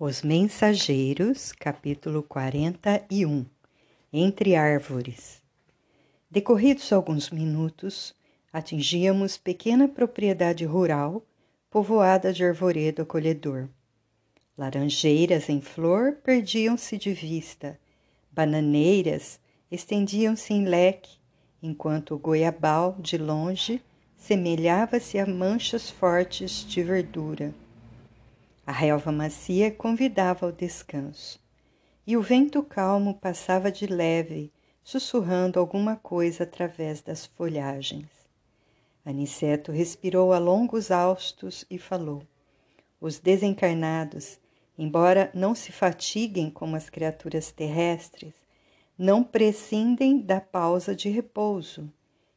Os Mensageiros, capítulo 41 Entre árvores. Decorridos alguns minutos, atingíamos pequena propriedade rural povoada de arvoredo acolhedor. Laranjeiras em flor perdiam-se de vista, bananeiras estendiam-se em leque, enquanto o goiabal, de longe, semelhava-se a manchas fortes de verdura. A relva macia convidava ao descanso, e o vento calmo passava de leve, sussurrando alguma coisa através das folhagens. Aniceto respirou a longos haustos e falou: Os desencarnados, embora não se fatiguem como as criaturas terrestres, não prescindem da pausa de repouso.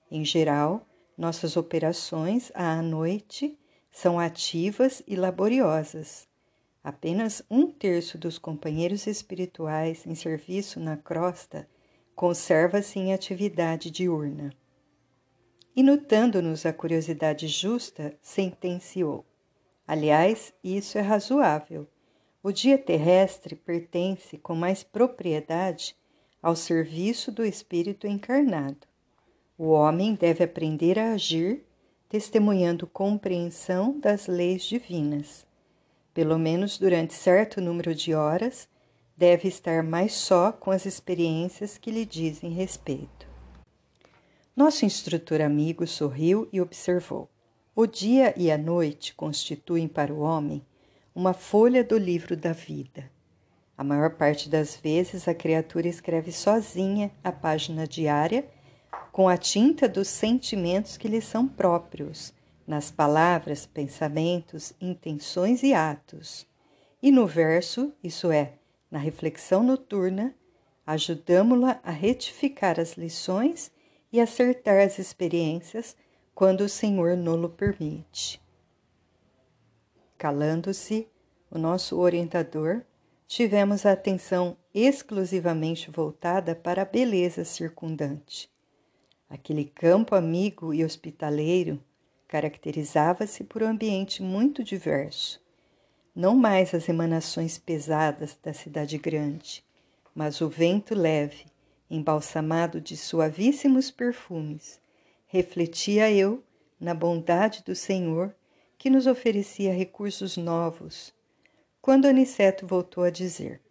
Em geral, nossas operações à noite são ativas e laboriosas. Apenas um terço dos companheiros espirituais em serviço na crosta conserva-se em atividade diurna. E notando-nos a curiosidade justa, sentenciou: Aliás, isso é razoável. O dia terrestre pertence com mais propriedade ao serviço do espírito encarnado. O homem deve aprender a agir testemunhando compreensão das leis divinas. Pelo menos durante certo número de horas, deve estar mais só com as experiências que lhe dizem respeito. Nosso instrutor amigo sorriu e observou. O dia e a noite constituem para o homem uma folha do livro da vida. A maior parte das vezes a criatura escreve sozinha a página diária com a tinta dos sentimentos que lhe são próprios, nas palavras, pensamentos, intenções e atos. E no verso, isso é, na reflexão noturna, ajudamo-la a retificar as lições e acertar as experiências quando o Senhor nolo permite. Calando-se, o nosso orientador, tivemos a atenção exclusivamente voltada para a beleza circundante Aquele campo amigo e hospitaleiro caracterizava-se por um ambiente muito diverso. Não mais as emanações pesadas da cidade grande, mas o vento leve, embalsamado de suavíssimos perfumes, refletia eu na bondade do Senhor que nos oferecia recursos novos. Quando Aniceto voltou a dizer: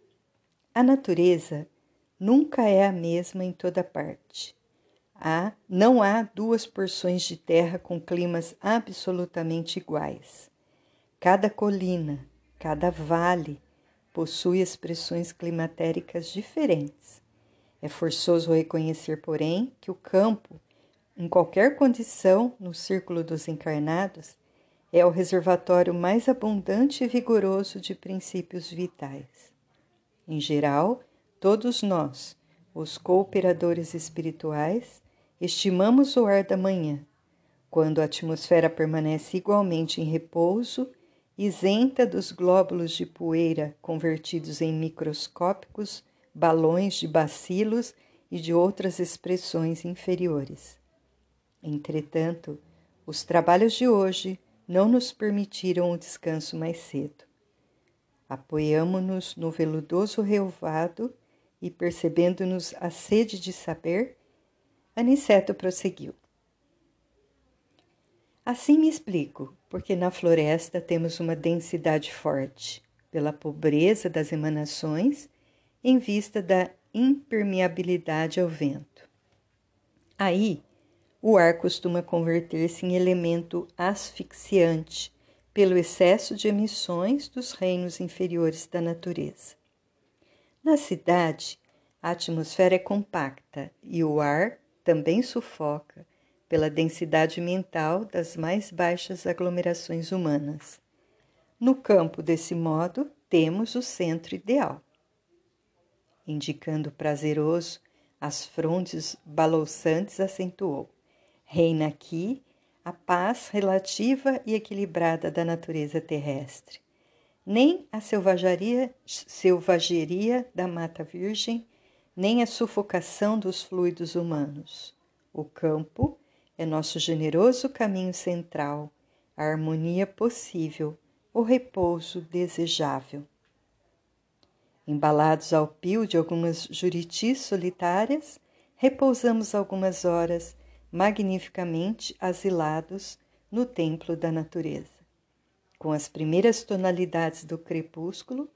A natureza nunca é a mesma em toda parte. Há, não há duas porções de terra com climas absolutamente iguais. Cada colina, cada vale possui expressões climatéricas diferentes. É forçoso reconhecer, porém, que o campo, em qualquer condição no círculo dos encarnados, é o reservatório mais abundante e vigoroso de princípios vitais. Em geral, todos nós, os cooperadores espirituais, Estimamos o ar da manhã, quando a atmosfera permanece igualmente em repouso, isenta dos glóbulos de poeira convertidos em microscópicos balões de bacilos e de outras expressões inferiores. Entretanto, os trabalhos de hoje não nos permitiram o descanso mais cedo. Apoiamo-nos no veludoso relvado e, percebendo-nos a sede de saber, Aniceto prosseguiu. Assim me explico, porque na floresta temos uma densidade forte, pela pobreza das emanações, em vista da impermeabilidade ao vento. Aí, o ar costuma converter-se em elemento asfixiante pelo excesso de emissões dos reinos inferiores da natureza. Na cidade, a atmosfera é compacta e o ar também sufoca pela densidade mental das mais baixas aglomerações humanas. No campo, desse modo, temos o centro ideal. Indicando prazeroso as frontes balouçantes, acentuou: reina aqui a paz relativa e equilibrada da natureza terrestre. Nem a selvageria, selvageria da mata virgem nem a sufocação dos fluidos humanos. O campo é nosso generoso caminho central, a harmonia possível, o repouso desejável. Embalados ao pio de algumas juritis solitárias, repousamos algumas horas, magnificamente asilados no templo da natureza. Com as primeiras tonalidades do crepúsculo,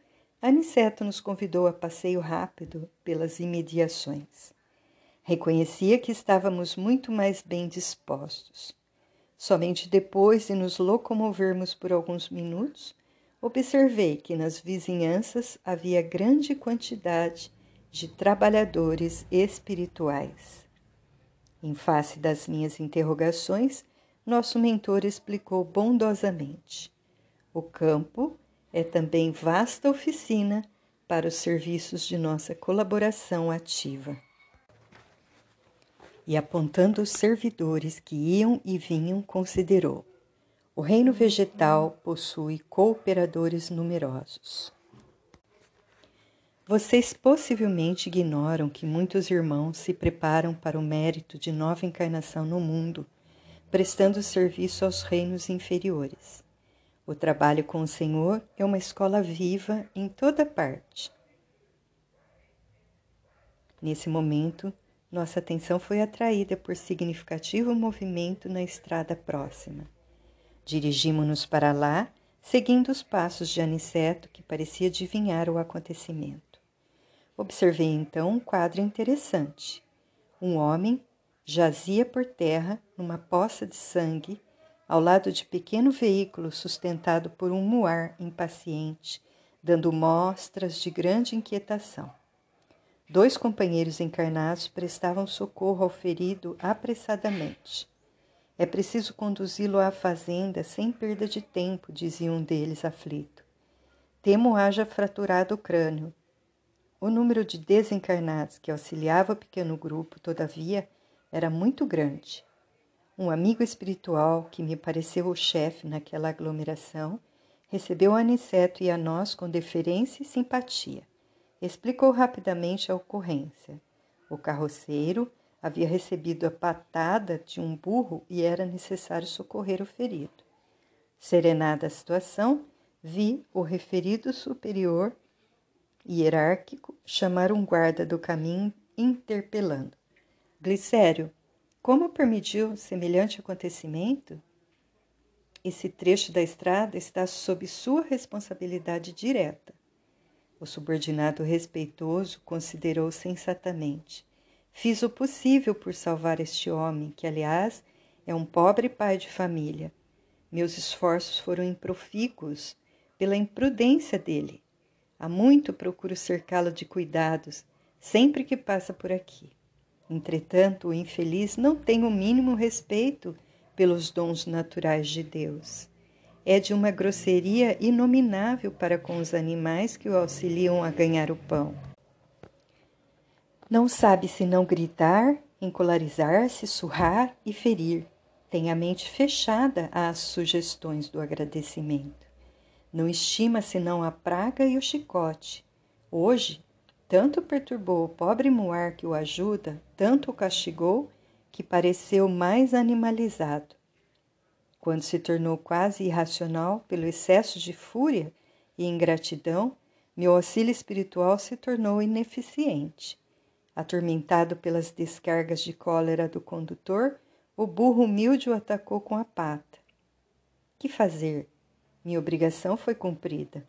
Aniceto nos convidou a passeio rápido pelas imediações. Reconhecia que estávamos muito mais bem dispostos. Somente depois de nos locomovermos por alguns minutos, observei que nas vizinhanças havia grande quantidade de trabalhadores espirituais. Em face das minhas interrogações, nosso mentor explicou bondosamente: o campo é também vasta oficina para os serviços de nossa colaboração ativa. E apontando os servidores que iam e vinham, considerou: o reino vegetal possui cooperadores numerosos. Vocês possivelmente ignoram que muitos irmãos se preparam para o mérito de nova encarnação no mundo, prestando serviço aos reinos inferiores. O trabalho com o Senhor é uma escola viva em toda parte. Nesse momento, nossa atenção foi atraída por significativo movimento na estrada próxima. Dirigimos-nos para lá, seguindo os passos de Aniceto, que parecia adivinhar o acontecimento. Observei então um quadro interessante. Um homem jazia por terra numa poça de sangue ao lado de pequeno veículo sustentado por um muar impaciente, dando mostras de grande inquietação. Dois companheiros encarnados prestavam socorro ao ferido apressadamente. É preciso conduzi-lo à fazenda sem perda de tempo, dizia um deles aflito. Temo haja fraturado o crânio. O número de desencarnados que auxiliava o pequeno grupo, todavia, era muito grande. Um amigo espiritual, que me pareceu o chefe naquela aglomeração, recebeu Aniceto e a nós com deferência e simpatia. Explicou rapidamente a ocorrência. O carroceiro havia recebido a patada de um burro e era necessário socorrer o ferido. Serenada a situação, vi o referido superior hierárquico chamar um guarda do caminho interpelando. Glicério, como permitiu semelhante acontecimento? Esse trecho da estrada está sob sua responsabilidade direta. O subordinado respeitoso considerou sensatamente: Fiz o possível por salvar este homem, que, aliás, é um pobre pai de família. Meus esforços foram improfícuos pela imprudência dele. Há muito procuro cercá-lo de cuidados sempre que passa por aqui. Entretanto, o infeliz não tem o mínimo respeito pelos dons naturais de Deus. É de uma grosseria inominável para com os animais que o auxiliam a ganhar o pão. Não sabe senão gritar, encolarizar-se, surrar e ferir. Tem a mente fechada às sugestões do agradecimento. Não estima senão a praga e o chicote. Hoje, tanto perturbou o pobre Muar que o ajuda, tanto o castigou, que pareceu mais animalizado. Quando se tornou quase irracional pelo excesso de fúria e ingratidão, meu auxílio espiritual se tornou ineficiente. Atormentado pelas descargas de cólera do condutor, o burro humilde o atacou com a pata. Que fazer? Minha obrigação foi cumprida.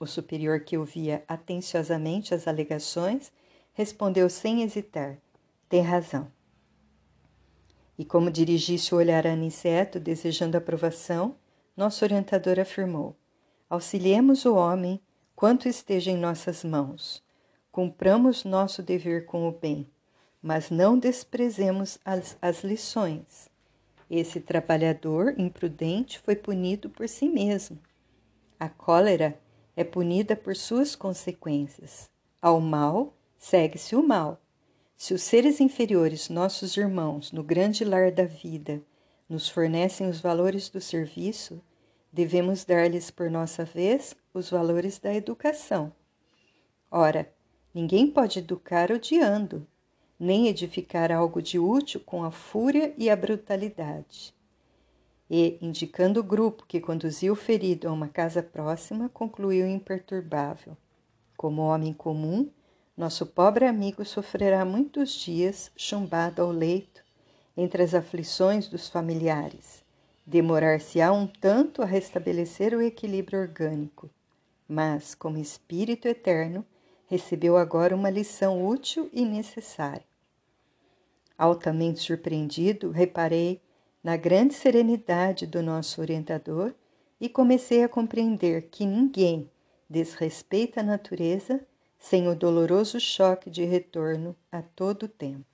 O superior, que ouvia atenciosamente as alegações, respondeu sem hesitar: Tem razão. E como dirigisse o olhar a Aniceto, desejando aprovação, nosso orientador afirmou: Auxiliemos o homem quanto esteja em nossas mãos. Cumpramos nosso dever com o bem, mas não desprezemos as, as lições. Esse trabalhador imprudente foi punido por si mesmo. A cólera é punida por suas consequências. Ao mal segue-se o mal. Se os seres inferiores, nossos irmãos, no grande lar da vida, nos fornecem os valores do serviço, devemos dar-lhes por nossa vez os valores da educação. Ora, ninguém pode educar odiando, nem edificar algo de útil com a fúria e a brutalidade e, indicando o grupo que conduziu o ferido a uma casa próxima, concluiu imperturbável: Como homem comum, nosso pobre amigo sofrerá muitos dias chumbado ao leito, entre as aflições dos familiares. Demorar-se-á um tanto a restabelecer o equilíbrio orgânico, mas, como espírito eterno, recebeu agora uma lição útil e necessária. Altamente surpreendido, reparei na grande serenidade do nosso orientador e comecei a compreender que ninguém desrespeita a natureza sem o doloroso choque de retorno a todo tempo.